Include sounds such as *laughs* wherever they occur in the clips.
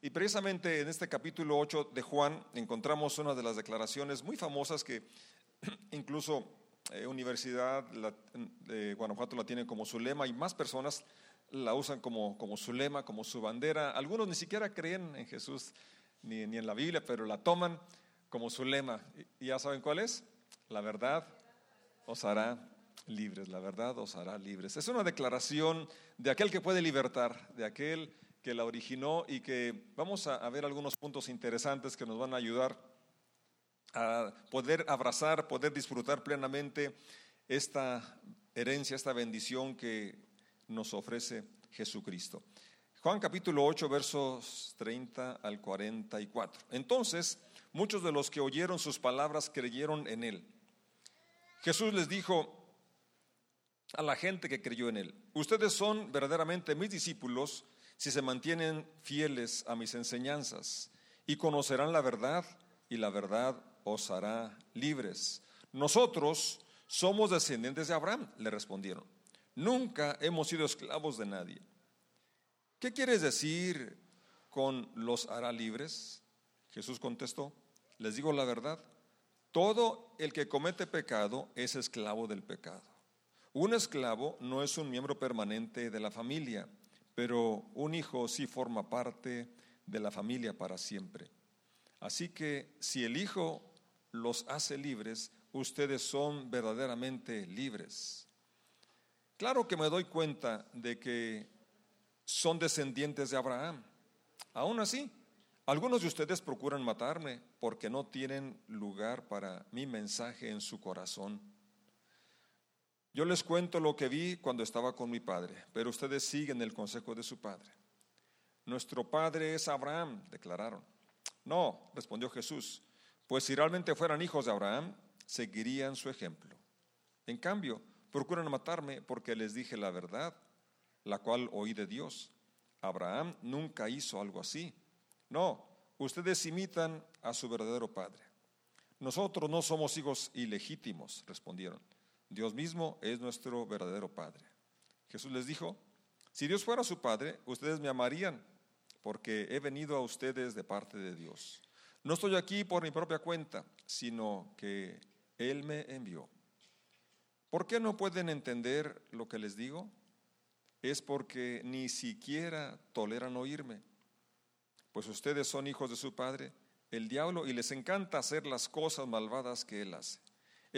Y precisamente en este capítulo 8 de Juan encontramos una de las declaraciones muy famosas que *clears throat* incluso eh, Universidad de Guanajuato la tiene como su lema y más personas la usan como, como su lema, como su bandera. Algunos ni siquiera creen en Jesús ni, ni en la Biblia, pero la toman como su lema. ¿Y ya saben cuál es? La verdad os hará libres, la verdad os hará libres. Es una declaración de aquel que puede libertar, de aquel que la originó y que vamos a, ver algunos puntos interesantes que nos van a ayudar a poder abrazar, poder disfrutar plenamente esta herencia, esta bendición que nos ofrece Jesucristo. Juan capítulo 8, versos 30 al 44. Entonces, muchos de los que oyeron sus palabras creyeron en él. Jesús les dijo a la gente que creyó en él, ustedes son verdaderamente mis discípulos si se mantienen fieles a mis enseñanzas y conocerán la verdad y la verdad os hará libres. Nosotros somos descendientes de Abraham, le respondieron. Nunca hemos sido esclavos de nadie. ¿Qué quieres decir con los hará libres? Jesús contestó, les digo la verdad, todo el que comete pecado es esclavo del pecado. Un esclavo no es un miembro permanente de la familia pero un hijo sí forma parte de la familia para siempre. Así que si el hijo los hace libres, ustedes son verdaderamente libres. Claro que me doy cuenta de que son descendientes de Abraham. Aún así, algunos de ustedes procuran matarme porque no tienen lugar para mi mensaje en su corazón. Yo les cuento lo que vi cuando estaba con mi padre, pero ustedes siguen el consejo de su padre. Nuestro padre es Abraham, declararon. No, respondió Jesús, pues si realmente fueran hijos de Abraham, seguirían su ejemplo. En cambio, procuran matarme porque les dije la verdad, la cual oí de Dios. Abraham nunca hizo algo así. No, ustedes imitan a su verdadero padre. Nosotros no somos hijos ilegítimos, respondieron. Dios mismo es nuestro verdadero Padre. Jesús les dijo, si Dios fuera su Padre, ustedes me amarían, porque he venido a ustedes de parte de Dios. No estoy aquí por mi propia cuenta, sino que Él me envió. ¿Por qué no pueden entender lo que les digo? Es porque ni siquiera toleran oírme. Pues ustedes son hijos de su Padre, el diablo, y les encanta hacer las cosas malvadas que Él hace.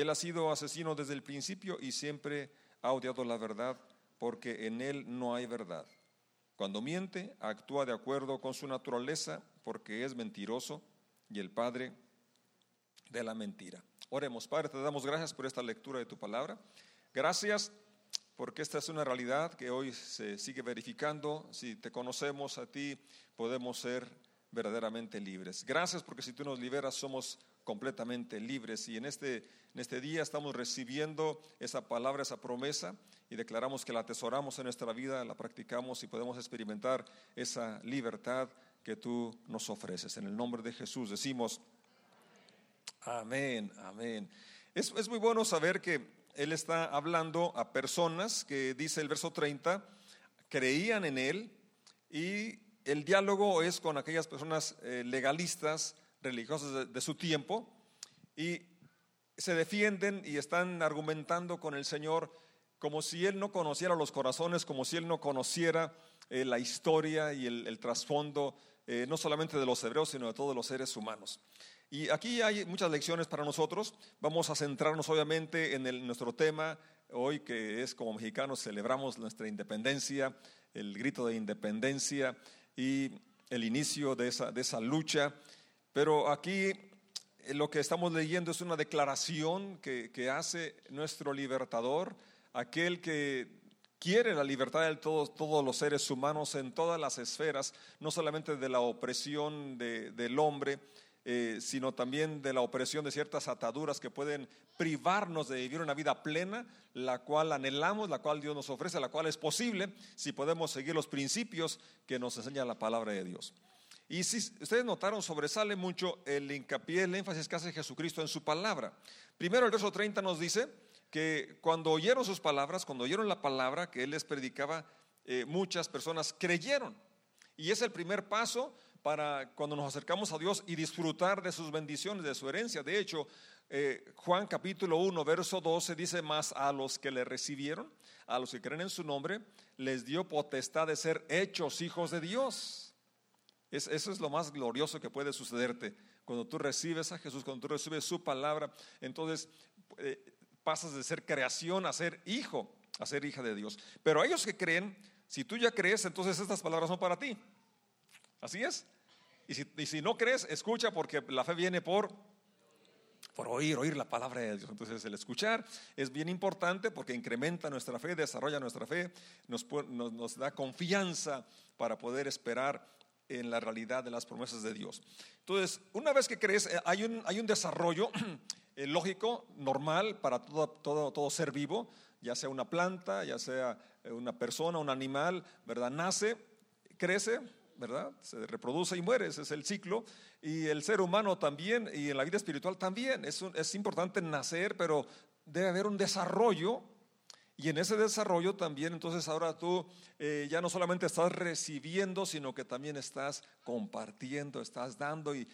Él ha sido asesino desde el principio y siempre ha odiado la verdad porque en él no hay verdad. Cuando miente, actúa de acuerdo con su naturaleza porque es mentiroso y el padre de la mentira. Oremos, Padre, te damos gracias por esta lectura de tu palabra. Gracias porque esta es una realidad que hoy se sigue verificando. Si te conocemos a ti, podemos ser verdaderamente libres. Gracias porque si tú nos liberas somos completamente libres y en este, en este día estamos recibiendo esa palabra, esa promesa y declaramos que la atesoramos en nuestra vida, la practicamos y podemos experimentar esa libertad que tú nos ofreces. En el nombre de Jesús decimos, amén, amén. Es, es muy bueno saber que Él está hablando a personas que dice el verso 30, creían en Él y el diálogo es con aquellas personas eh, legalistas, religiosas de, su tiempo, y se defienden y están argumentando con el Señor como si Él no conociera los corazones, como si Él no conociera eh, la historia y el, trasfondo, eh, no solamente de los hebreos, sino de todos los seres humanos. Y aquí hay muchas lecciones para nosotros. Vamos a centrarnos obviamente en nuestro tema hoy, que es como mexicanos celebramos nuestra independencia, el grito de independencia y el inicio de esa, de esa lucha. Pero aquí eh, lo que estamos leyendo es una declaración que, que hace nuestro libertador, aquel que quiere la libertad de todos, todos los seres humanos en todas las esferas, no solamente de la opresión de, del hombre, eh, sino también de la opresión de ciertas ataduras que pueden privarnos de vivir una vida plena, la cual anhelamos, la cual Dios nos ofrece, la cual es posible si podemos seguir los principios que nos enseña la palabra de Dios. Y si ustedes notaron, sobresale mucho el hincapié, el énfasis que hace Jesucristo en su palabra. Primero el verso 30 nos dice que cuando oyeron sus palabras, cuando oyeron la palabra que Él les predicaba, eh, muchas personas creyeron. Y es el primer paso para cuando nos acercamos a Dios y disfrutar de sus bendiciones, de su herencia. De hecho, eh, Juan capítulo 1, verso 12 dice más a los que le recibieron, a los que creen en su nombre, les dio potestad de ser hechos hijos de Dios. Eso es lo más glorioso que puede sucederte. Cuando tú recibes a Jesús, cuando tú recibes su palabra, entonces eh, pasas de ser creación a ser hijo, a ser hija de Dios. Pero a ellos que creen, si tú ya crees, entonces estas palabras son para ti. Así es. Y si, y si no crees, escucha porque la fe viene por por oír, oír la palabra de Dios. Entonces el escuchar es bien importante porque incrementa nuestra fe, desarrolla nuestra fe, nos, nos, da confianza para poder esperar en la realidad de las promesas de Dios. Entonces, una vez que crees, eh, hay un, hay un desarrollo *clears throat* eh, lógico, normal para todo, todo, todo ser vivo, ya sea una planta, ya sea eh, una persona, un animal, ¿verdad? Nace, crece, ¿verdad? Se reproduce y muere, ese es el ciclo. Y el ser humano también, y en la vida espiritual también. Es, es importante nacer, pero debe haber un desarrollo. Y en ese desarrollo también, entonces ahora tú eh, ya no solamente estás recibiendo, sino que también estás compartiendo, estás dando y,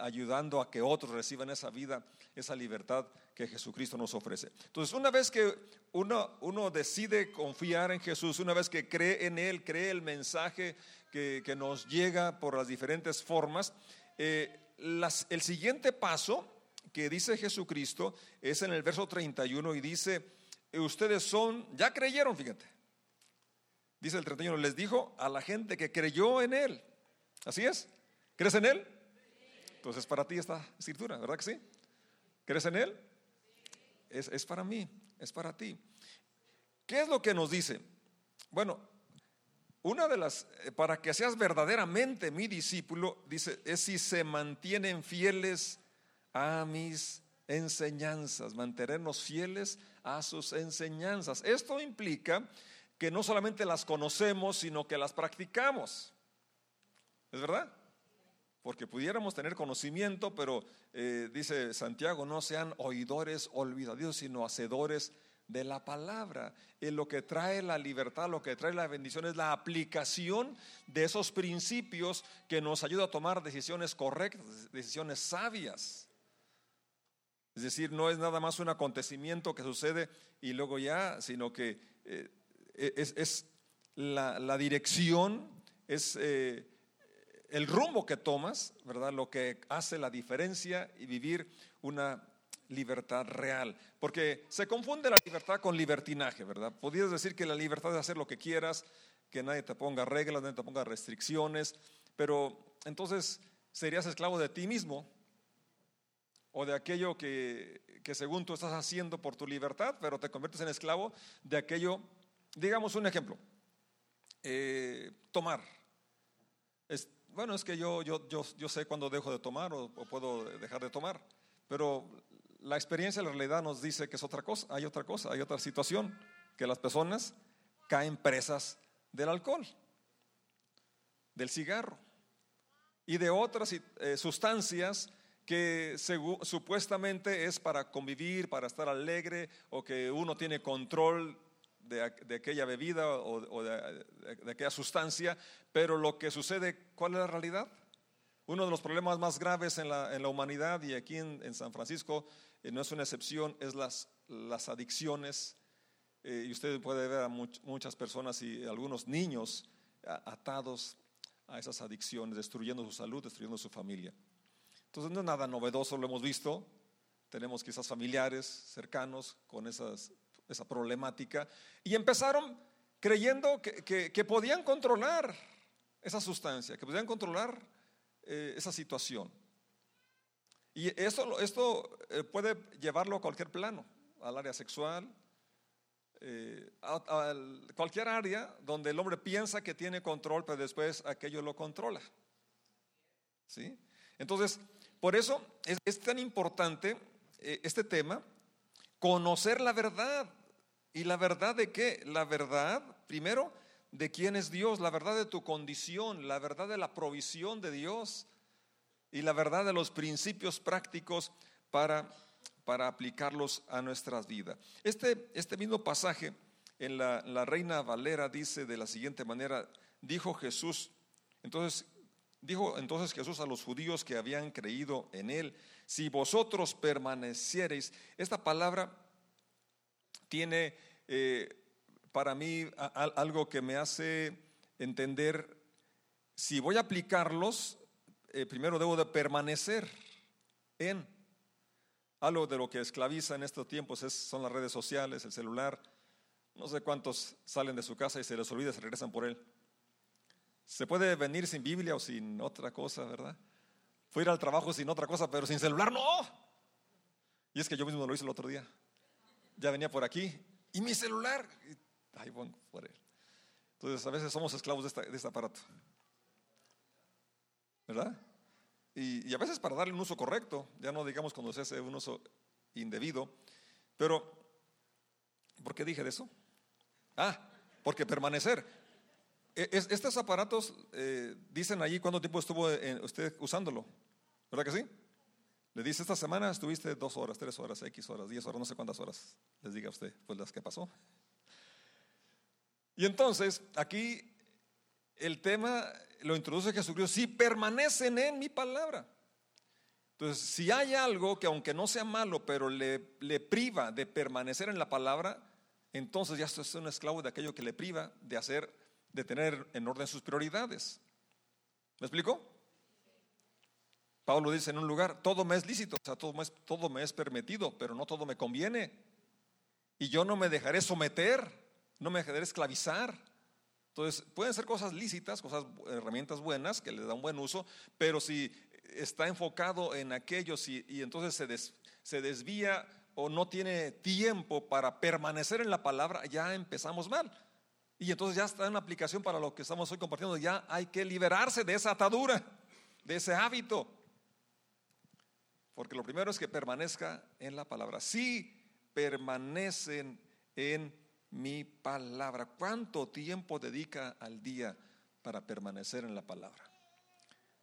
ayudando a que otros reciban esa vida, esa libertad que Jesucristo nos ofrece. Entonces, una vez que uno, uno decide confiar en Jesús, una vez que cree en Él, cree el mensaje que, que nos llega por las diferentes formas, eh, el siguiente paso que dice Jesucristo es en el verso 31 y dice, ustedes son, ya creyeron, fíjate. Dice el 31, les dijo a la gente que creyó en Él. Así es. ¿Crees en Él? Entonces para ti esta escritura, ¿verdad que sí? ¿Crees en Él? Es, es para mí, es para ti. ¿Qué es lo que nos dice? Bueno, una de las, eh, para que seas verdaderamente mi discípulo, dice, es si se mantienen fieles a mis enseñanzas, mantenernos fieles a sus enseñanzas. Esto implica que no solamente las conocemos, sino que las practicamos. ¿Es verdad? Porque pudiéramos tener conocimiento, pero eh, dice Santiago, no sean oidores olvidadizos, sino hacedores de la palabra. Y lo que trae la libertad, lo que trae la bendición es la aplicación de esos principios que nos ayuda a tomar decisiones correctas, decisiones sabias. Es decir, no es nada más un acontecimiento que sucede y luego ya, sino que eh, es, la, dirección, es eh, el rumbo que tomas, ¿verdad? Lo que hace la diferencia y vivir una libertad real. Porque se confunde la libertad con libertinaje, ¿verdad? Podrías decir que la libertad es hacer lo que quieras, que nadie te ponga reglas, nadie te ponga restricciones, pero entonces serías esclavo de ti mismo o de aquello que, según tú estás haciendo por tu libertad, pero te conviertes en esclavo de aquello, digamos un ejemplo, eh, tomar. bueno, es que yo, yo, yo, yo sé cuándo dejo de tomar o, o puedo dejar de tomar, pero la experiencia, la realidad nos dice que es otra cosa, hay otra cosa, hay otra situación, que las personas caen presas del alcohol, del cigarro y de otras eh, sustancias que supuestamente es para convivir, para estar alegre o que uno tiene control de, aquella bebida o, de, aquella sustancia, pero lo que sucede, ¿cuál es la realidad? Uno de los problemas más graves en la, humanidad y aquí en, San Francisco eh, no es una excepción, es las, las adicciones. Eh, y usted puede ver a muchas personas y algunos niños atados a esas adicciones, destruyendo su salud, destruyendo su familia. Entonces no es nada novedoso, lo hemos visto. Tenemos quizás familiares cercanos con esa problemática. Y empezaron creyendo que, podían controlar esa sustancia, que podían controlar eh, esa situación. Y esto, esto eh, puede llevarlo a cualquier plano, al área sexual, eh, a, cualquier área donde el hombre piensa que tiene control, pero después aquello lo controla. ¿Sí? Entonces, por eso es, tan importante este tema, conocer la verdad. ¿Y la verdad de qué? La verdad, primero, de quién es Dios, la verdad de tu condición, la verdad de la provisión de Dios y la verdad de los principios prácticos para, para aplicarlos a nuestras vidas. Este, este mismo pasaje en la, la Reina Valera dice de la siguiente manera, dijo Jesús, entonces Dijo entonces Jesús a los judíos que habían creído en él, si vosotros permaneciereis, esta palabra tiene eh, para mí algo que me hace entender, si voy a aplicarlos, eh, primero debo de permanecer en. Algo de lo que esclaviza en estos tiempos son las redes sociales, el celular. No sé cuántos salen de su casa y se les olvida, se regresan por él. Se puede venir sin Biblia o sin otra cosa, ¿verdad? Fue ir al trabajo sin otra cosa, pero sin celular no. Y es que yo mismo lo hice el otro día. Ya venía por aquí y mi celular. Ay, bueno, por él. Entonces a veces somos esclavos de, este aparato. ¿Verdad? Y, a veces para darle un uso correcto, ya no digamos cuando se hace un uso indebido, pero ¿por qué dije de eso? Ah, porque permanecer. E, estos aparatos eh, dicen allí cuánto tiempo estuvo usted usándolo, ¿verdad que sí? Le dice, esta semana estuviste dos horas, tres horas, X horas, diez horas, no sé cuántas horas les diga usted, pues las que pasó. Y entonces, aquí el tema lo introduce Jesucristo, si permanecen en mi palabra. Entonces, si hay algo que aunque no sea malo, pero le, le priva de permanecer en la palabra, entonces ya es un esclavo de aquello que le priva de hacer, de tener en orden sus prioridades. ¿Me explico? Pablo dice en un lugar, todo me es lícito, o sea, todo me es, todo me es permitido, pero no todo me conviene. Y yo no me dejaré someter, no me dejaré esclavizar. Entonces, pueden ser cosas lícitas, cosas, herramientas buenas que le dan buen uso, pero si está enfocado en aquellos y, entonces se, se desvía o no tiene tiempo para permanecer en la palabra, ya empezamos mal. Y entonces ya está en aplicación para lo que estamos hoy compartiendo. Ya hay que liberarse de esa atadura, de ese hábito. Porque lo primero es que permanezca en la palabra. Si permanecen en mi palabra. ¿Cuánto tiempo dedica al día para permanecer en la palabra?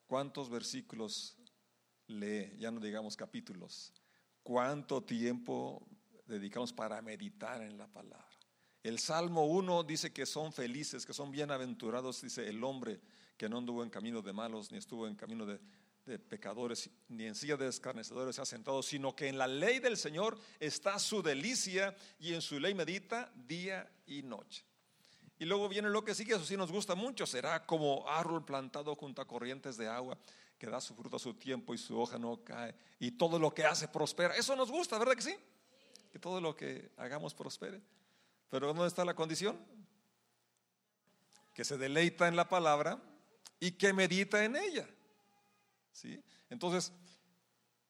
¿Cuántos versículos lee? Ya no digamos capítulos. ¿Cuánto tiempo dedicamos para meditar en la palabra? El Salmo 1 dice que son felices, que son bienaventurados, dice el hombre que no anduvo en camino de malos, ni estuvo en camino de, pecadores, ni en silla de escarnecedores se ha sentado, sino que en la ley del Señor está su delicia y en su ley medita día y noche. Y luego viene lo que sigue, eso sí nos gusta mucho, será como árbol plantado junto a corrientes de agua que da su fruto a su tiempo y su hoja no cae y todo lo que hace prospera. Eso nos gusta, ¿verdad que sí? Que todo lo que hagamos prospere. Pero ¿dónde está la condición? Que se deleita en la palabra y que medita en ella. ¿Sí? Entonces,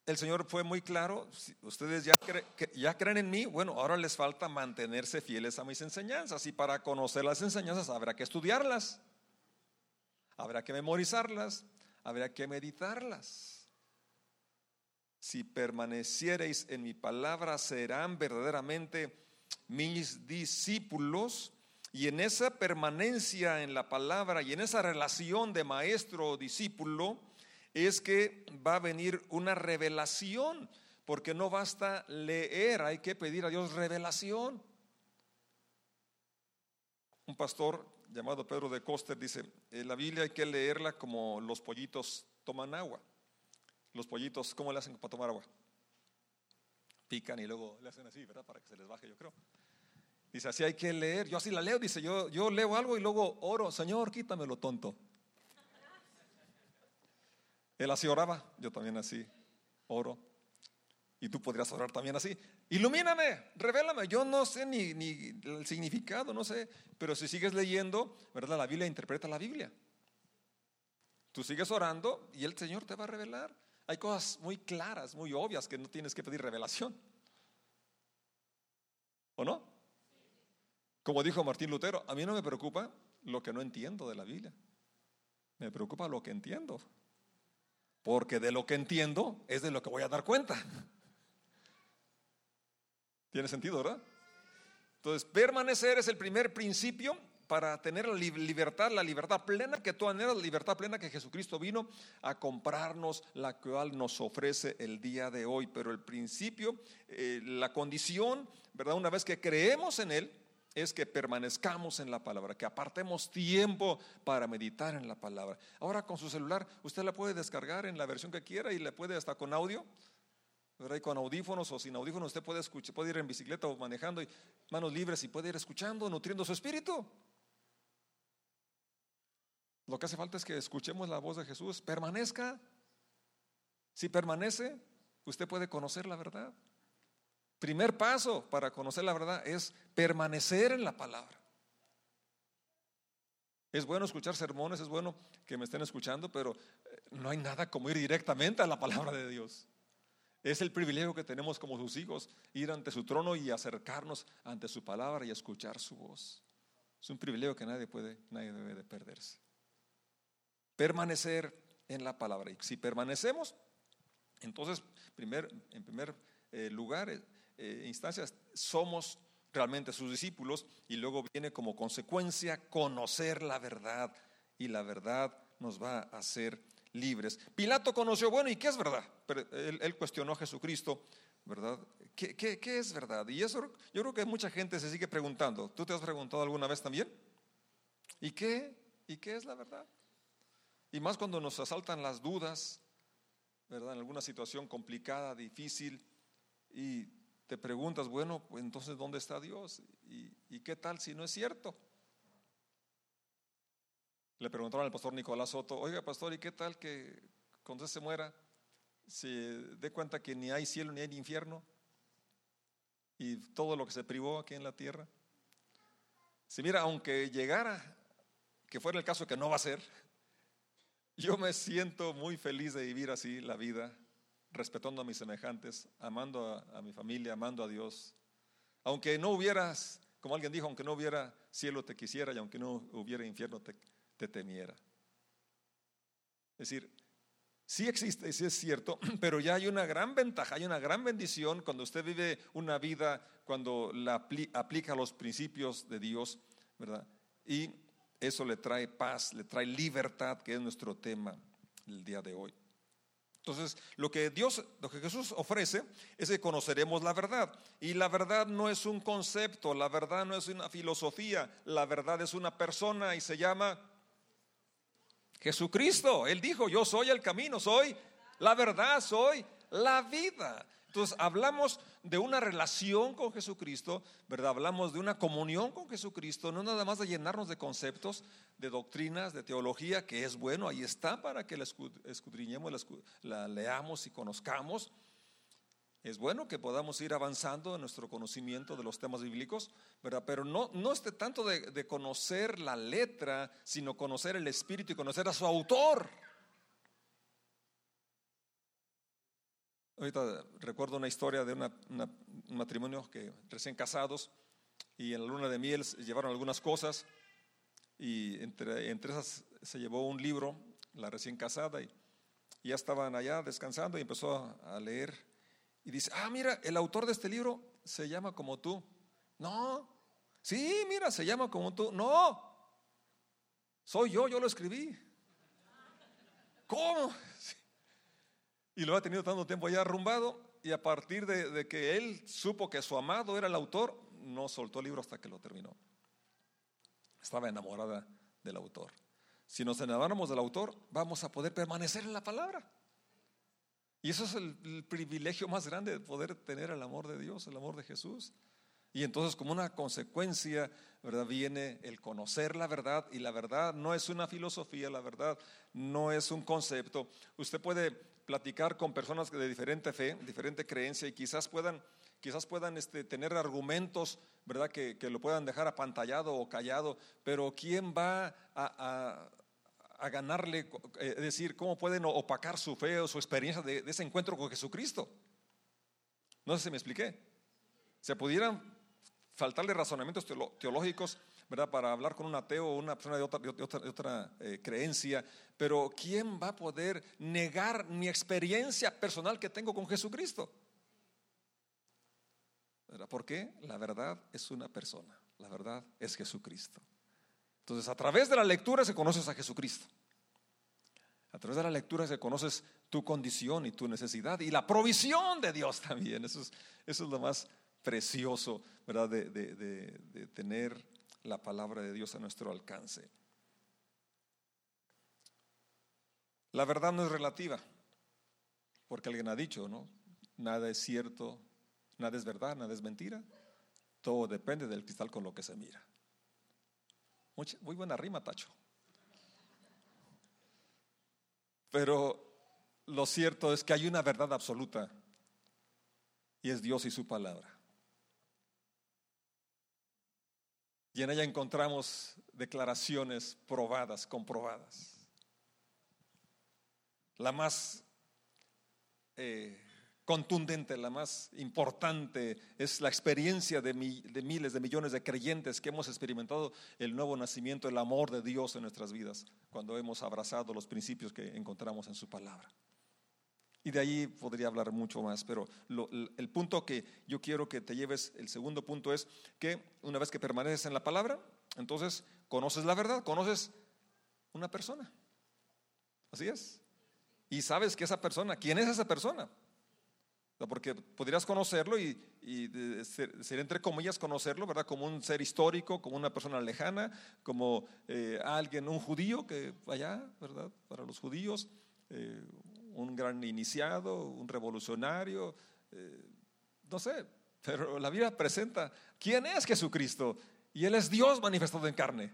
el Señor fue muy claro, ustedes ya, ya creen en mí, bueno, ahora les falta mantenerse fieles a mis enseñanzas y para conocer las enseñanzas habrá que estudiarlas, habrá que memorizarlas, habrá que meditarlas. Si permaneciereis en mi palabra, serán verdaderamente mis discípulos. Y en esa permanencia en la palabra y en esa relación de maestro-discípulo es que va a venir una revelación, porque no basta leer, hay que pedir a Dios revelación. Un pastor llamado Pedro de Coster dice, eh, la Biblia hay que leerla como los pollitos toman agua. Los pollitos, ¿cómo le hacen para tomar agua? Pican y luego le hacen así, ¿verdad? Para que se les baje, yo creo. Dice, así hay que leer. Yo así la leo, dice, yo, yo leo algo y luego oro, Señor, quítamelo tonto. Él así oraba, yo también así oro. Y tú podrías orar también así. Ilumíname, revélame. Yo no sé ni, ni, el significado, no sé. Pero si sigues leyendo, ¿verdad? La Biblia interpreta la Biblia. Tú sigues orando y el Señor te va a revelar. Hay cosas muy claras, muy obvias que no tienes que pedir revelación. ¿O no? Como dijo Martín Lutero, a mí no me preocupa lo que no entiendo de la Biblia. Me preocupa lo que entiendo. Porque de lo que entiendo es de lo que voy a dar cuenta. ¿Tiene sentido, verdad? Entonces, permanecer es el primer principio para tener la libertad, la libertad plena que tú anhelas, la libertad plena que Jesucristo vino a comprarnos, la cual nos ofrece el día de hoy. Pero el principio, eh, la condición, ¿verdad? Una vez que creemos en Él, es que permanezcamos en la palabra, que apartemos tiempo para meditar en la palabra. Ahora con su celular usted la puede descargar en la versión que quiera y le puede hasta con audio. ¿verdad? Y con audífonos o sin audífonos usted puede, escuchar, puede ir en bicicleta o manejando y manos libres y puede ir escuchando, nutriendo su espíritu. Lo que hace falta es que escuchemos la voz de Jesús, permanezca. Si permanece, usted puede conocer la verdad. Primer paso para conocer la verdad es permanecer en la palabra. Es bueno escuchar sermones, es bueno que me estén escuchando, pero eh, no hay nada como ir directamente a la palabra de Dios. Es el privilegio que tenemos como sus hijos, ir ante su trono y acercarnos ante su palabra y escuchar su voz. Es un privilegio que nadie puede, nadie debe de perderse. Permanecer en la palabra. Y si permanecemos, entonces, primer, en primer eh, lugar, eh, instancias somos realmente sus discípulos y luego viene como consecuencia conocer la verdad y la verdad nos va a hacer libres. Pilato conoció, bueno, ¿y qué es verdad? Pero él, cuestionó a Jesucristo, ¿verdad? ¿Qué, ¿Qué, es verdad? Y eso yo creo que mucha gente se sigue preguntando. ¿Tú te has preguntado alguna vez también? ¿Y qué? ¿Y qué es la verdad? Y más cuando nos asaltan las dudas, ¿verdad? En alguna situación complicada, difícil, y te preguntas, bueno, pues entonces ¿dónde está Dios? ¿Y, qué tal si no es cierto? Le preguntaron al pastor Nicolás Soto, oiga pastor, ¿y qué tal que cuando usted se muera se dé cuenta que ni hay cielo ni hay infierno? Y todo lo que se privó aquí en la tierra. Si mira, aunque llegara, que fuera el caso que no va a ser, yo me siento muy feliz de vivir así la vida respetando a mis semejantes, amando a, mi familia, amando a Dios. Aunque no hubieras, como alguien dijo, aunque no hubiera cielo te quisiera y aunque no hubiera infierno te, te temiera. Es decir, sí existe, sí es cierto, *clears throat* pero ya hay una gran ventaja, hay una gran bendición cuando usted vive una vida, cuando la aplica los principios de Dios, ¿verdad? Y eso le trae paz, le trae libertad, que es nuestro tema el día de hoy. Entonces, lo que Dios, lo que Jesús ofrece es que conoceremos la verdad. Y la verdad no es un concepto, la verdad no es una filosofía, la verdad es una persona y se llama Jesucristo. Él dijo, yo soy el camino, soy la verdad, soy la vida. Entonces hablamos de una relación con Jesucristo, ¿verdad? Hablamos de una comunión con Jesucristo, no nada más de llenarnos de conceptos, de doctrinas, de teología, que es bueno, ahí está para que la escudriñemos, la, leamos y conozcamos. Es bueno que podamos ir avanzando en nuestro conocimiento de los temas bíblicos, ¿verdad? Pero no, no esté tanto de, de conocer la letra, sino conocer el espíritu y conocer a su autor. Ahorita recuerdo una historia de un matrimonio que recién casados y en la luna de miel llevaron algunas cosas y entre, entre esas se llevó un libro, la recién casada, y, ya estaban allá descansando y empezó a, leer y dice, ah, mira, el autor de este libro se llama como tú. No, sí, mira, se llama como tú. No, soy yo, yo lo escribí. ¿Cómo? Y lo ha tenido tanto tiempo ya arrumbado y a partir de, que él supo que su amado era el autor, no soltó el libro hasta que lo terminó. Estaba enamorada del autor. Si nos enamoramos del autor, vamos a poder permanecer en la palabra. Y eso es el, privilegio más grande de poder tener el amor de Dios, el amor de Jesús. Y entonces como una consecuencia, ¿verdad? Viene el conocer la verdad y la verdad no es una filosofía, la verdad no es un concepto. Usted puede platicar con personas de diferente fe, diferente creencia y quizás puedan, quizás puedan este, tener argumentos, ¿verdad? Que, lo puedan dejar apantallado o callado, pero ¿quién va a, ganarle, eh, decir, cómo pueden opacar su fe o su experiencia de, ese encuentro con Jesucristo? No sé si me expliqué. Se pudieran faltarle razonamientos teológicos ¿verdad? Para hablar con un ateo o una persona de otra, de otra, eh, creencia, pero ¿quién va a poder negar mi experiencia personal que tengo con Jesucristo? ¿Por qué? La verdad es una persona, la verdad es Jesucristo. Entonces, a través de la lectura se conoces a Jesucristo. A través de la lectura se conoces tu condición y tu necesidad y la provisión de Dios también. Eso es, eso es lo más precioso, ¿verdad? De, de tener la palabra de Dios a nuestro alcance. La verdad no es relativa, porque alguien ha dicho, ¿no? Nada es cierto, nada es verdad, nada es mentira. Todo depende del cristal con lo que se mira. Muy, buena rima, Tacho. Pero lo cierto es que hay una verdad absoluta y es Dios y su palabra. Y en ella encontramos declaraciones probadas, comprobadas. La más eh, contundente, la más importante, es la experiencia de, miles, de millones de creyentes que hemos experimentado el nuevo nacimiento, el amor de Dios en nuestras vidas, cuando hemos abrazado los principios que encontramos en su palabra. Y de ahí podría hablar mucho más, pero el punto que yo quiero que te lleves, el segundo punto es que una vez que permaneces en la palabra, entonces conoces la verdad, conoces una persona. Así es. Y sabes que esa persona, ¿quién es esa persona? Porque podrías conocerlo y, ser, entre comillas conocerlo, ¿verdad? Como un ser histórico, como una persona lejana, como eh, alguien, un judío que allá, ¿verdad? Para los judíos, eh, un gran iniciado, un revolucionario, eh, no sé, pero la Biblia presenta quién es Jesucristo y Él es Dios manifestado en carne.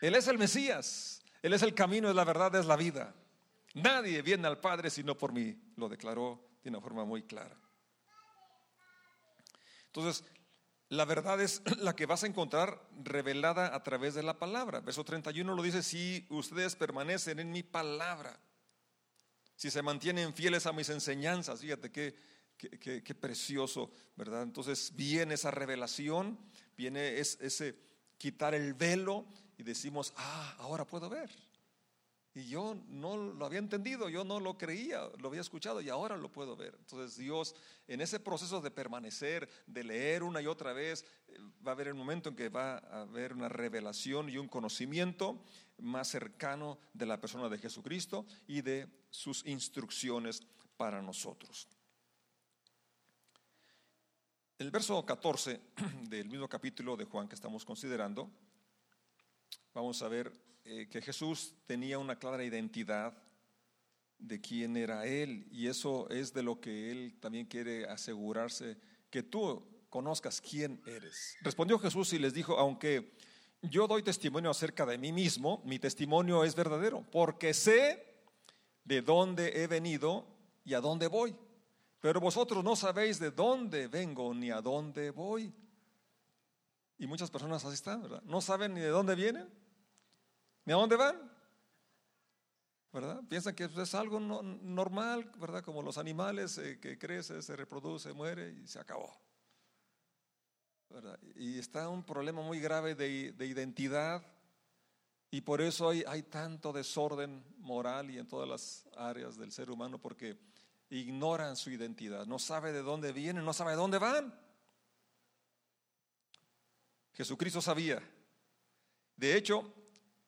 Él es el Mesías, Él es el camino, es la verdad, es la vida. Nadie viene al Padre sino por mí, lo declaró de una forma muy clara. Entonces, la verdad es *clears throat* la que vas a encontrar revelada a través de la palabra. Verso 31 lo dice, si ustedes permanecen en mi palabra, si se mantienen fieles a mis enseñanzas, fíjate qué, qué, precioso, ¿verdad? Entonces viene esa revelación, viene ese quitar el velo y decimos, ah, ahora puedo ver. Y yo no lo había entendido, yo no lo creía, lo había escuchado y ahora lo puedo ver. Entonces Dios, en ese proceso de permanecer, de leer una y otra vez, eh, va a haber el momento en que va a haber una revelación y un conocimiento más cercano de la persona de Jesucristo y de sus instrucciones para nosotros. El verso 14 *clears throat* del mismo capítulo de Juan que estamos considerando, vamos a ver eh, que Jesús tenía una clara identidad de quién era Él y eso es de lo que Él también quiere asegurarse que tú conozcas quién eres. Respondió Jesús y les dijo, aunque yo doy testimonio acerca de mí mismo, mi testimonio es verdadero, porque sé de dónde he venido y a dónde voy, pero vosotros no sabéis de dónde vengo ni a dónde voy. Y muchas personas así están, ¿verdad? No saben ni de dónde vienen ¿Y a dónde van? ¿Verdad? Piensan que es algo normal, ¿verdad? Como los animales eh, que crece, se reproduce, muere y se acabó. Y está un problema muy grave de, identidad y por eso hay, hay tanto desorden moral y en todas las áreas del ser humano porque ignoran su identidad, no sabe de dónde vienen, no sabe de dónde van. Jesucristo sabía. De hecho,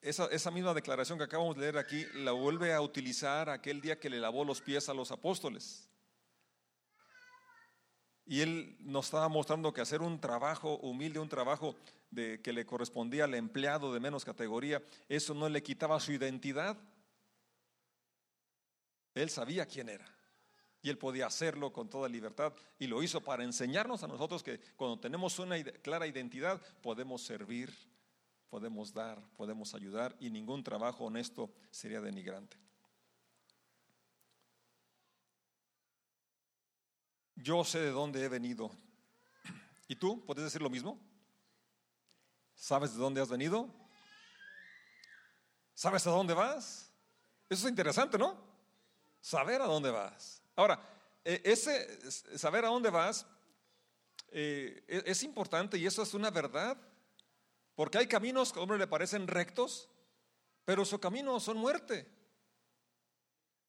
esa, misma declaración que acabamos de leer aquí la vuelve a utilizar aquel día que le lavó los pies a los apóstoles. Y él nos estaba mostrando que hacer un trabajo humilde, un trabajo que le correspondía al empleado de menos categoría, eso no le quitaba su identidad. Él sabía quién era. Y él podía hacerlo con toda libertad. Y lo hizo para enseñarnos a nosotros que cuando tenemos una clara identidad podemos servir podemos dar, podemos ayudar y ningún trabajo honesto sería denigrante. Yo sé de dónde he venido. ¿Y tú? ¿Puedes decir lo mismo? ¿Sabes de dónde has venido? ¿Sabes a dónde vas? Eso es interesante, ¿no? Saber a dónde vas. Ahora, e, ese saber a dónde vas eh, e, es importante y eso es una verdad porque hay caminos que a hombre le parecen rectos, pero su camino son muerte.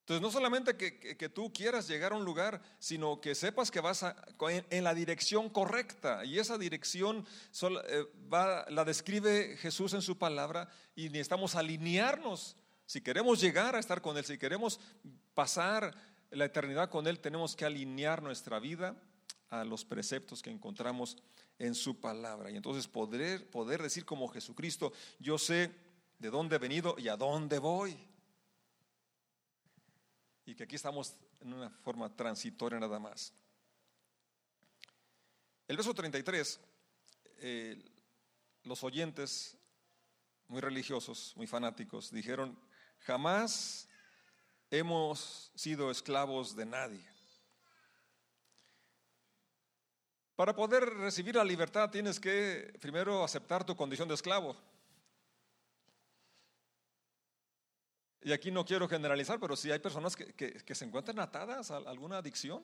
Entonces, no solamente que, tú quieras llegar a un lugar, sino que sepas que vas en, la dirección correcta. Y esa dirección eh, la describe Jesús en su palabra y necesitamos alinearnos. Si queremos llegar a estar con Él, si queremos pasar la eternidad con Él, tenemos que alinear nuestra vida a los preceptos que encontramos en su palabra. Y entonces poder, poder decir como Jesucristo, yo sé de dónde he venido y a dónde voy. Y que aquí estamos en una forma transitoria nada más. El verso 33, eh, los oyentes muy religiosos, muy fanáticos, dijeron, jamás hemos sido esclavos de nadie. Para poder recibir la libertad tienes que primero aceptar tu condición de esclavo. Y aquí no quiero generalizar, pero si hay personas que, se encuentran atadas a alguna adicción.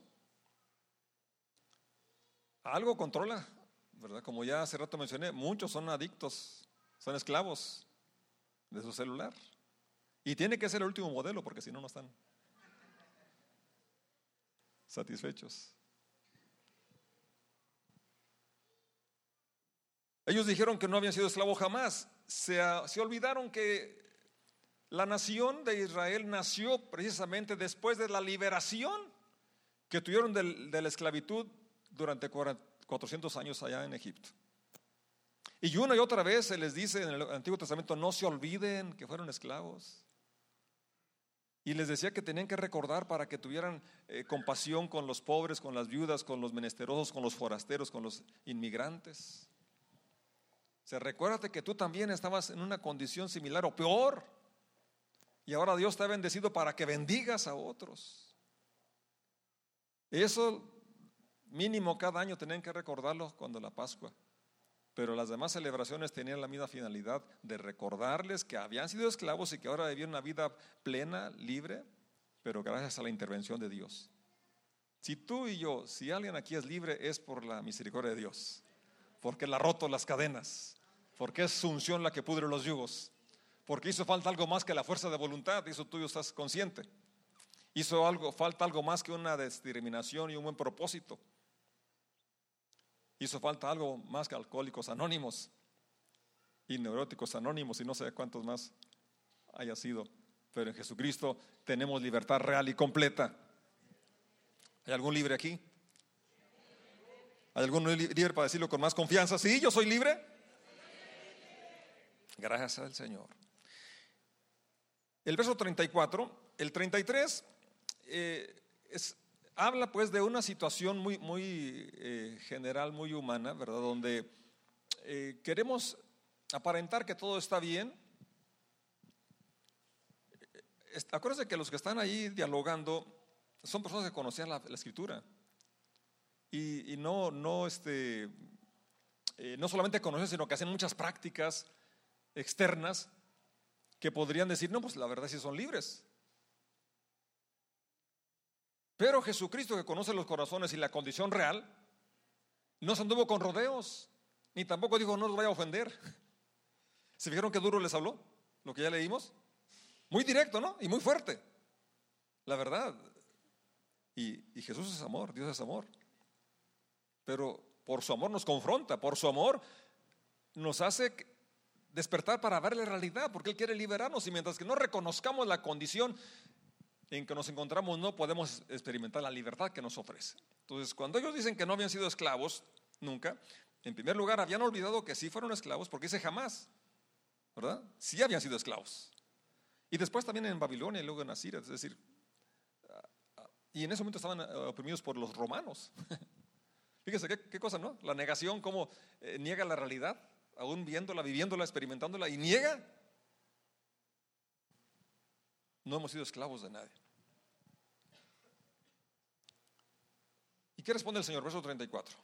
Algo controla, ¿verdad? Como ya hace rato mencioné, muchos son adictos, son esclavos de su celular. Y tiene que ser el último modelo, porque si no, no están satisfechos. Ellos dijeron que no habían sido esclavos jamás. Se, se olvidaron que la nación de Israel nació precisamente después de la liberación que tuvieron de la esclavitud durante 400 años allá en Egipto. Y una y otra vez se les dice en el Antiguo Testamento, no se olviden que fueron esclavos. Y les decía que tenían que recordar para que tuvieran eh, compasión con los pobres, con las viudas, con los menesterosos, con los forasteros, con los inmigrantes. Se recuérdate que tú también estabas en una condición similar o peor. Y ahora Dios te ha bendecido para que bendigas a otros. Eso mínimo cada año tenían que recordarlo cuando la Pascua. Pero las demás celebraciones tenían la misma finalidad de recordarles que habían sido esclavos y que ahora vivían una vida plena, libre, pero gracias a la intervención de Dios. Si tú y yo, si alguien aquí es libre, es por la misericordia de Dios, porque Él ha roto las cadenas, porque es su unción la que pudre los yugos porque hizo falta algo más que la fuerza de voluntad, eso tú estás consciente. Hizo algo, falta algo más que una determinación y un buen propósito. Hizo falta algo más que alcohólicos anónimos y neuróticos anónimos y no sé cuántos más haya sido. Pero en Jesucristo tenemos libertad real y completa. ¿Hay algún libre aquí? ¿Hay algún libre para decirlo con más confianza? Sí, yo soy libre. Gracias al Señor. El verso 34, el 33, eh, habla pues de una situación muy, muy eh, general, muy humana, ¿verdad? Donde eh, queremos aparentar que todo está bien. Acuérdense que los que están ahí dialogando son personas que conocían la, escritura. Y, no, no, este, no solamente conocen, sino que hacen muchas prácticas externas que podrían decir, no, pues la verdad sí son libres. Pero Jesucristo, que conoce los corazones y la condición real, no se anduvo con rodeos, ni tampoco dijo, no los vaya a ofender. *laughs* ¿Se fijaron qué duro les habló? Lo que ya leímos. Muy directo, ¿no? Y muy fuerte. La verdad. Y, y Jesús es amor, Dios es amor. Pero por su amor nos confronta, por su amor nos hace despertar para ver la realidad, porque Él quiere liberarnos y mientras que no reconozcamos la condición en que nos encontramos, no podemos experimentar la libertad que nos ofrece. Entonces, cuando ellos dicen que no habían sido esclavos, nunca, en primer lugar, habían olvidado que sí fueron esclavos, porque dice jamás, ¿verdad? Sí habían sido esclavos. Y después también en Babilonia y luego en Asiria, es decir, y en ese momento estaban eh, oprimidos por los romanos. *laughs* Fíjese qué, cosa, ¿no? La negación, cómo eh, niega la realidad aún viéndola, viviéndola, experimentándola y niega, no hemos sido esclavos de nadie. ¿Y qué responde el Señor? Verso 34.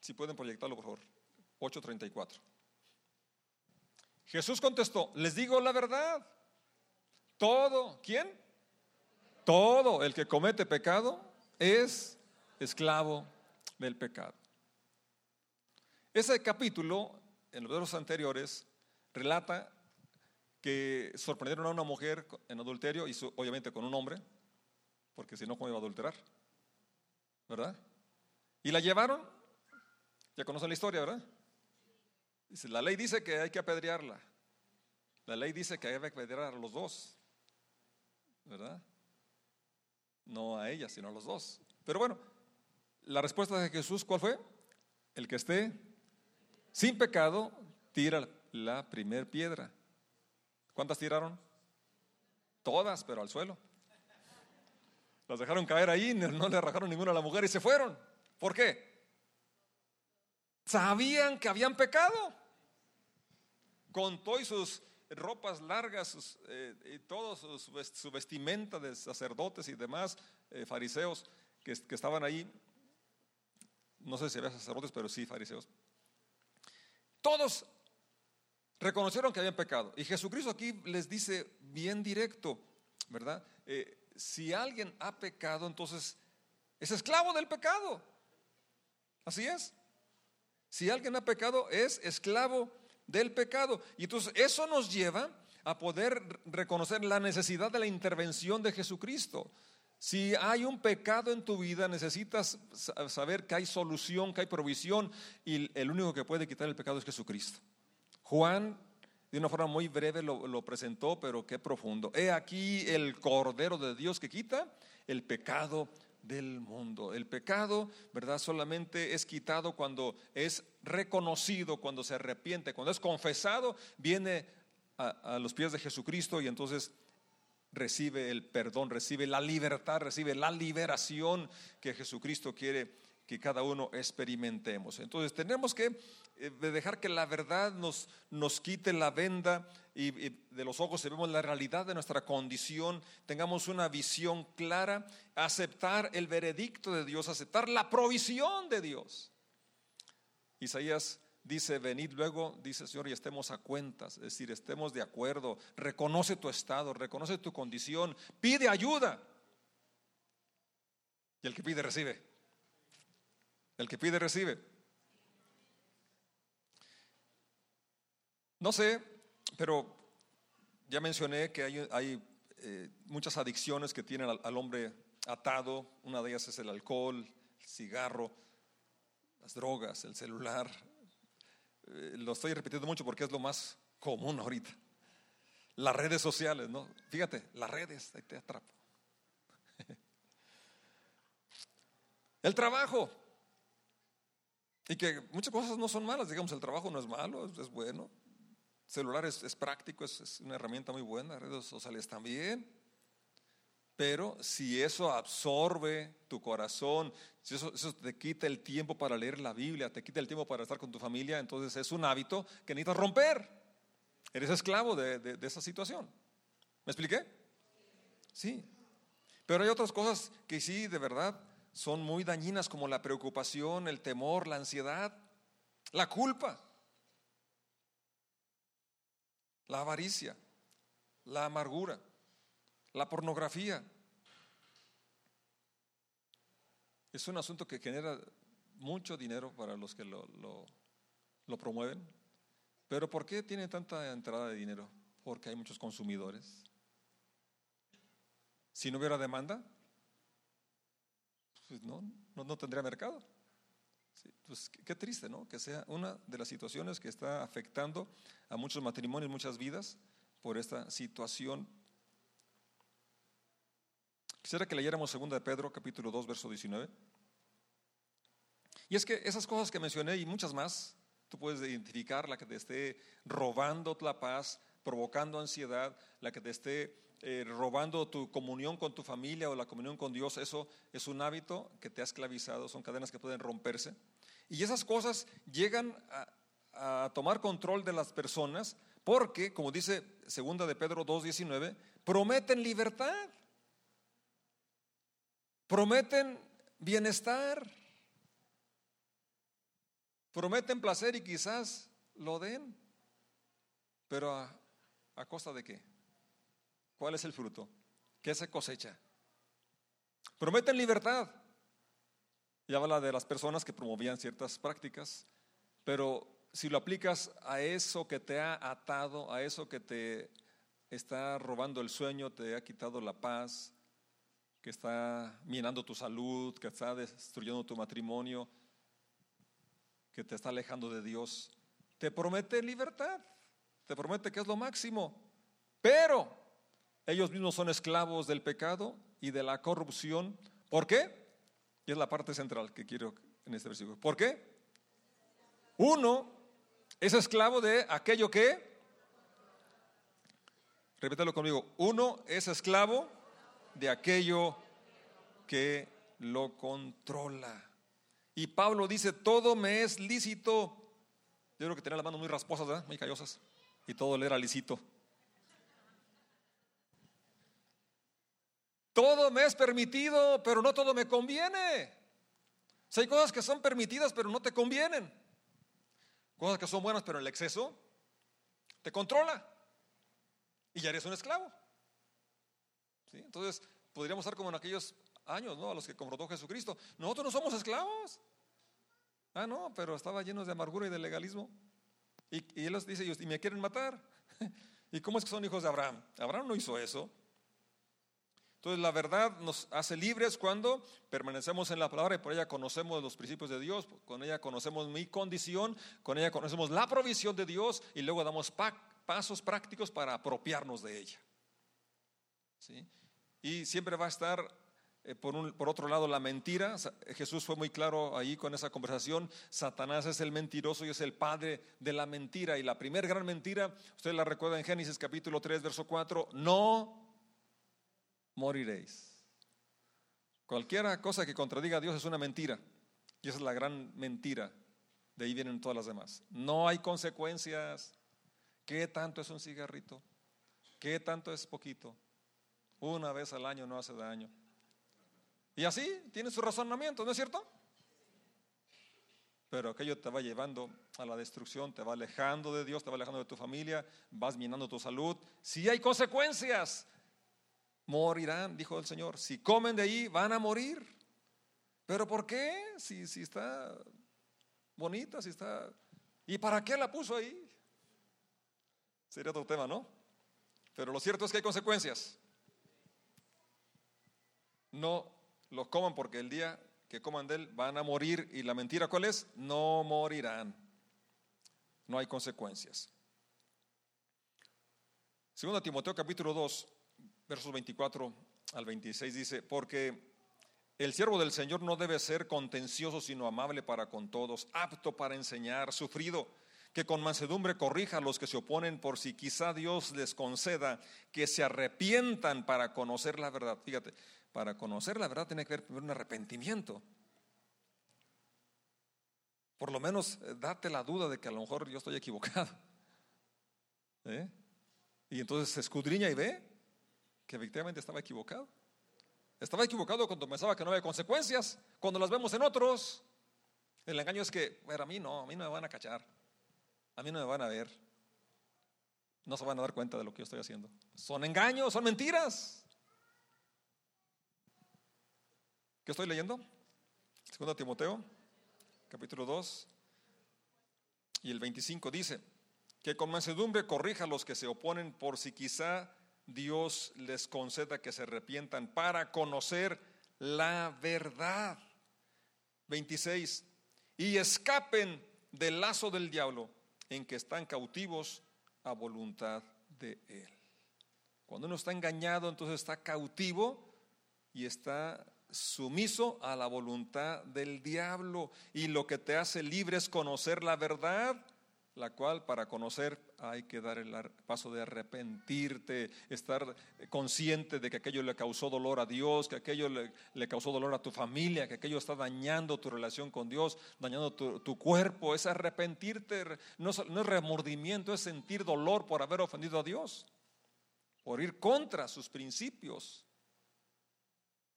Si pueden proyectarlo, por favor. 8.34. Jesús contestó, les digo la verdad. Todo, ¿quién? Todo el que comete pecado es esclavo del pecado. Ese capítulo, en los versos anteriores, relata que sorprendieron a una mujer en adulterio, y obviamente con un hombre, porque si no, ¿cómo iba a adulterar? ¿Verdad? Y la llevaron, ya conocen la historia, ¿verdad? Dice, la ley dice que hay que apedrearla. La ley dice que hay que apedrear a los dos, ¿verdad? No a ella, sino a los dos. Pero bueno, la respuesta de Jesús, ¿cuál fue? El que esté sin pecado, tira la primer piedra. ¿Cuántas tiraron? Todas, pero al suelo. Las dejaron caer ahí, no le rajaron ninguna a la mujer y se fueron. ¿Por qué? Sabían que habían pecado. Con todas sus ropas largas eh, y todo su, vestimenta de sacerdotes y demás eh, fariseos que, que estaban ahí. No sé si había sacerdotes, pero sí fariseos. Todos reconocieron que habían pecado. Y Jesucristo aquí les dice bien directo, ¿verdad? Eh, si alguien ha pecado, entonces es esclavo del pecado. Así es. Si alguien ha pecado, es esclavo del pecado. Y entonces eso nos lleva a poder reconocer la necesidad de la intervención de Jesucristo. Si hay un pecado en tu vida, necesitas saber que hay solución, que hay provisión, y el único que puede quitar el pecado es Jesucristo. Juan, de una forma muy breve, lo, presentó, pero qué profundo. He aquí el Cordero de Dios que quita el pecado del mundo. El pecado, ¿verdad? Solamente es quitado cuando es reconocido, cuando se arrepiente, cuando es confesado, viene a los pies de Jesucristo y entonces recibe el perdón, recibe la libertad, recibe la liberación que Jesucristo quiere que cada uno experimentemos. Entonces tenemos que eh, dejar que la verdad nos, nos quite la venda y, de los ojos y vemos la realidad de nuestra condición, tengamos una visión clara, aceptar el veredicto de Dios, aceptar la provisión de Dios. Isaías dice, venid luego, dice Señor, y estemos a cuentas, es decir, estemos de acuerdo, reconoce tu estado, reconoce tu condición, pide ayuda. Y el que pide recibe. El que pide recibe. No sé, pero ya mencioné que hay, eh, muchas adicciones que tienen al hombre atado. Una de ellas es el alcohol, el cigarro, las drogas, el celular, eh, lo estoy repitiendo mucho porque es lo más común ahorita. Las redes sociales, ¿no? Fíjate, las redes, ahí te atrapo. *laughs* El trabajo. Y que muchas cosas no son malas, digamos, el trabajo no es malo, es, bueno. El celular es, práctico, es, una herramienta muy buena, redes sociales también. Pero si eso absorbe tu corazón, si eso, te quita el tiempo para leer la Biblia, te quita el tiempo para estar con tu familia, entonces es un hábito que necesitas romper. Eres esclavo de, esa situación. ¿Me expliqué? Sí. Pero hay otras cosas que sí, de verdad, son muy dañinas como la preocupación, el temor, la ansiedad, la culpa, la avaricia, la amargura la pornografía. Es un asunto que genera mucho dinero para los que lo, promueven. Pero ¿por qué tiene tanta entrada de dinero? Porque hay muchos consumidores. Si no hubiera demanda, pues no, no, tendría mercado. pues qué triste, ¿no? Que sea una de las situaciones que está afectando a muchos matrimonios, muchas vidas, por esta situación Quisiera que leyéramos 2 de Pedro, capítulo 2, verso 19. Y es que esas cosas que mencioné y muchas más, tú puedes identificar la que te esté robando la paz, provocando ansiedad, la que te esté eh, robando tu comunión con tu familia o la comunión con Dios, eso es un hábito que te ha esclavizado, son cadenas que pueden romperse. Y esas cosas llegan a, a tomar control de las personas porque, como dice 2 de Pedro 2.19, prometen libertad prometen bienestar, prometen placer y quizás lo den, pero a, costa de qué? ¿Cuál es el fruto? ¿Qué se cosecha? Prometen libertad. Y habla de las personas que promovían ciertas prácticas, pero si lo aplicas a eso que te ha atado, a eso que te está robando el sueño, te ha quitado la paz, que está minando tu salud, que está destruyendo tu matrimonio, que te está alejando de Dios, te promete libertad, te promete que es lo máximo, pero ellos mismos son esclavos del pecado y de la corrupción. ¿Por qué? Y es la parte central que quiero en este versículo. ¿Por qué? Uno es esclavo de aquello que, repítelo conmigo, uno es esclavo de aquello que lo controla. Y Pablo dice, todo me es lícito. Yo creo que tenía las manos muy rasposas, muy callosas, y todo le era lícito. Todo me es permitido, pero no todo me conviene. O hay cosas que son permitidas, pero no te convienen. Cosas que son buenas, pero el exceso te controla. Y ya eres un esclavo. Entonces, podríamos estar como en aquellos años, ¿no? A los que confrontó Jesucristo. Nosotros no somos esclavos. Ah, no, pero estaba lleno de amargura y de legalismo. Y, él les dice, y me quieren matar. *laughs* ¿Y cómo es que son hijos de Abraham? Abraham no hizo eso. Entonces la verdad nos hace libres cuando permanecemos en la palabra y por ella conocemos los principios de Dios, con ella conocemos mi condición, con ella conocemos la provisión de Dios y luego damos pasos prácticos para apropiarnos de ella. ¿Sí? Y siempre va a estar eh, por, un, por, otro lado, la mentira. Jesús fue muy claro ahí con esa conversación. Satanás es el mentiroso y es el padre de la mentira. Y la primera gran mentira, usted la recuerda en Génesis capítulo 3, verso 4, no moriréis. Cualquier cosa que contradiga a Dios es una mentira. Y esa es la gran mentira. De ahí vienen todas las demás. No hay consecuencias. ¿Qué tanto es un cigarrito? ¿Qué tanto es poquito? Una vez al año no hace daño. Y así tiene su razonamiento, ¿no es cierto? Pero aquello te va llevando a la destrucción, te va alejando de Dios, te va alejando de tu familia, vas minando tu salud. Si hay consecuencias, morirán, dijo el Señor. Si comen de ahí, van a morir. ¿Pero por qué? Si, si está bonita, si está... ¿Y para qué la puso ahí? Sería otro tema, ¿no? Pero lo cierto es que hay consecuencias. No lo coman porque el día que coman de él van a morir. ¿Y la mentira cuál es? No morirán. No hay consecuencias. Segundo Timoteo capítulo 2, versos 24 al 26 dice, porque el siervo del Señor no debe ser contencioso, sino amable para con todos, apto para enseñar, sufrido, que con mansedumbre corrija a los que se oponen, por si quizá Dios les conceda que se arrepientan para conocer la verdad. Fíjate, para conocer la verdad tiene que haber un arrepentimiento. Por lo menos eh, date la duda de que a lo mejor yo estoy equivocado. *laughs* ¿Eh? Y entonces se escudriña y ve que efectivamente estaba equivocado. Estaba equivocado cuando pensaba que no había consecuencias, cuando las vemos en otros. El engaño es que, bueno, a mí no, a mí no me van a cachar, a mí no me van a ver, no se van a dar cuenta de lo que yo estoy haciendo. Son engaños, son mentiras. ¿Qué estoy leyendo? Segundo Timoteo, capítulo 2, y el 25 dice, que con mansedumbre corrija a los que se oponen por si quizá Dios les conceda que se arrepientan para conocer la verdad. 26. Y escapen del lazo del diablo en que están cautivos a voluntad de Él. Cuando uno está engañado, entonces está cautivo y está sumiso a la voluntad del diablo. Y lo que te hace libre es conocer la verdad la cual para conocer hay que dar el paso de arrepentirte, estar consciente de que aquello le causó dolor a Dios, que aquello le, causó dolor a tu familia, que aquello está dañando tu relación con Dios, dañando tu, cuerpo, es arrepentirte, no, no es remordimiento, es sentir dolor por haber ofendido a Dios, por ir contra sus principios.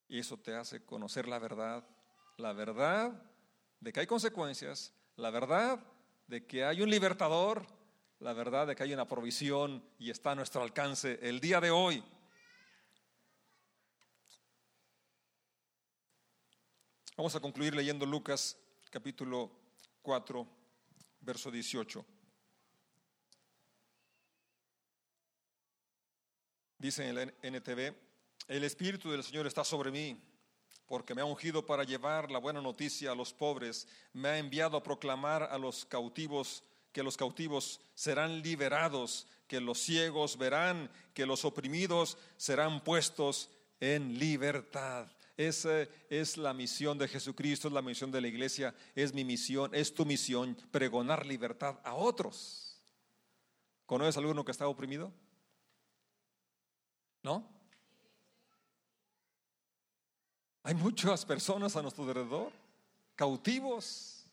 Y eso te hace conocer la verdad, la verdad de que hay consecuencias, la verdad de que hay un libertador, la verdad de que hay una provisión y está a nuestro alcance el día de hoy. Vamos a concluir leyendo Lucas capítulo 4, verso 18. Dice en el NTV, el Espíritu del Señor está sobre mí porque me ha ungido para llevar la buena noticia a los pobres, me ha enviado a proclamar a los cautivos que los cautivos serán liberados, que los ciegos verán, que los oprimidos serán puestos en libertad. Es, eh, es la misión de Jesucristo, es la misión de la iglesia, es mi misión, es tu misión, pregonar libertad a otros. ¿Conoces a alguno que está oprimido? ¿No? Hay muchas personas a nuestro alrededor, cautivos.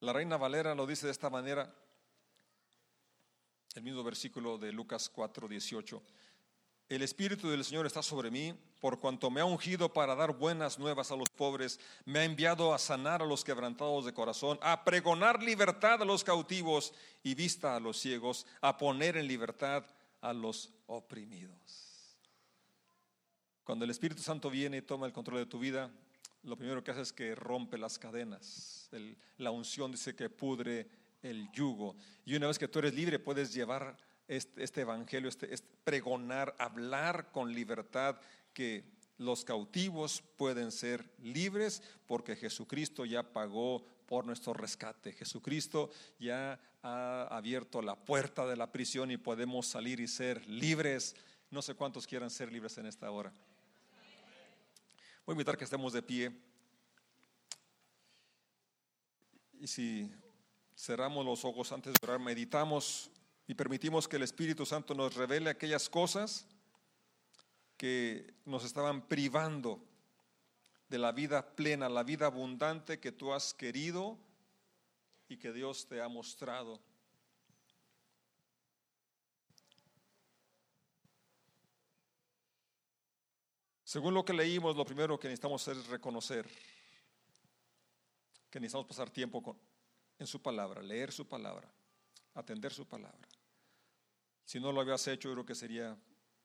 La reina Valera lo dice de esta manera, el mismo versículo de Lucas 4, 18. El Espíritu del Señor está sobre mí, por cuanto me ha ungido para dar buenas nuevas a los pobres, me ha enviado a sanar a los quebrantados de corazón, a pregonar libertad a los cautivos y vista a los ciegos, a poner en libertad a los oprimidos. Cuando el Espíritu Santo viene y toma el control de tu vida, lo primero que hace es que rompe las cadenas. la unción dice que pudre el yugo. Y una vez que tú eres libre, puedes llevar este, este evangelio, este, este, pregonar, hablar con libertad que los cautivos pueden ser libres porque Jesucristo ya pagó por nuestro rescate. Jesucristo ya ha abierto la puerta de la prisión y podemos salir y ser libres. No sé cuántos quieran ser libres en esta hora. Voy a invitar que estemos de pie. Y si cerramos los ojos antes de orar, meditamos y permitimos que el Espíritu Santo nos revele aquellas cosas que nos estaban privando de la vida plena, la vida abundante que tú has querido y que Dios te ha mostrado. Según lo que leímos, lo primero que necesitamos hacer es reconocer que necesitamos pasar tiempo en su palabra, leer su palabra, atender su palabra. Si no lo habías hecho, yo creo que sería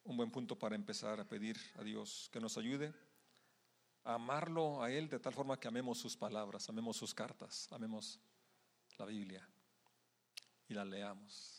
un buen punto para empezar a pedir a Dios que nos ayude a amarlo a Él de tal forma que amemos sus palabras, amemos sus cartas, amemos la Biblia y la leamos.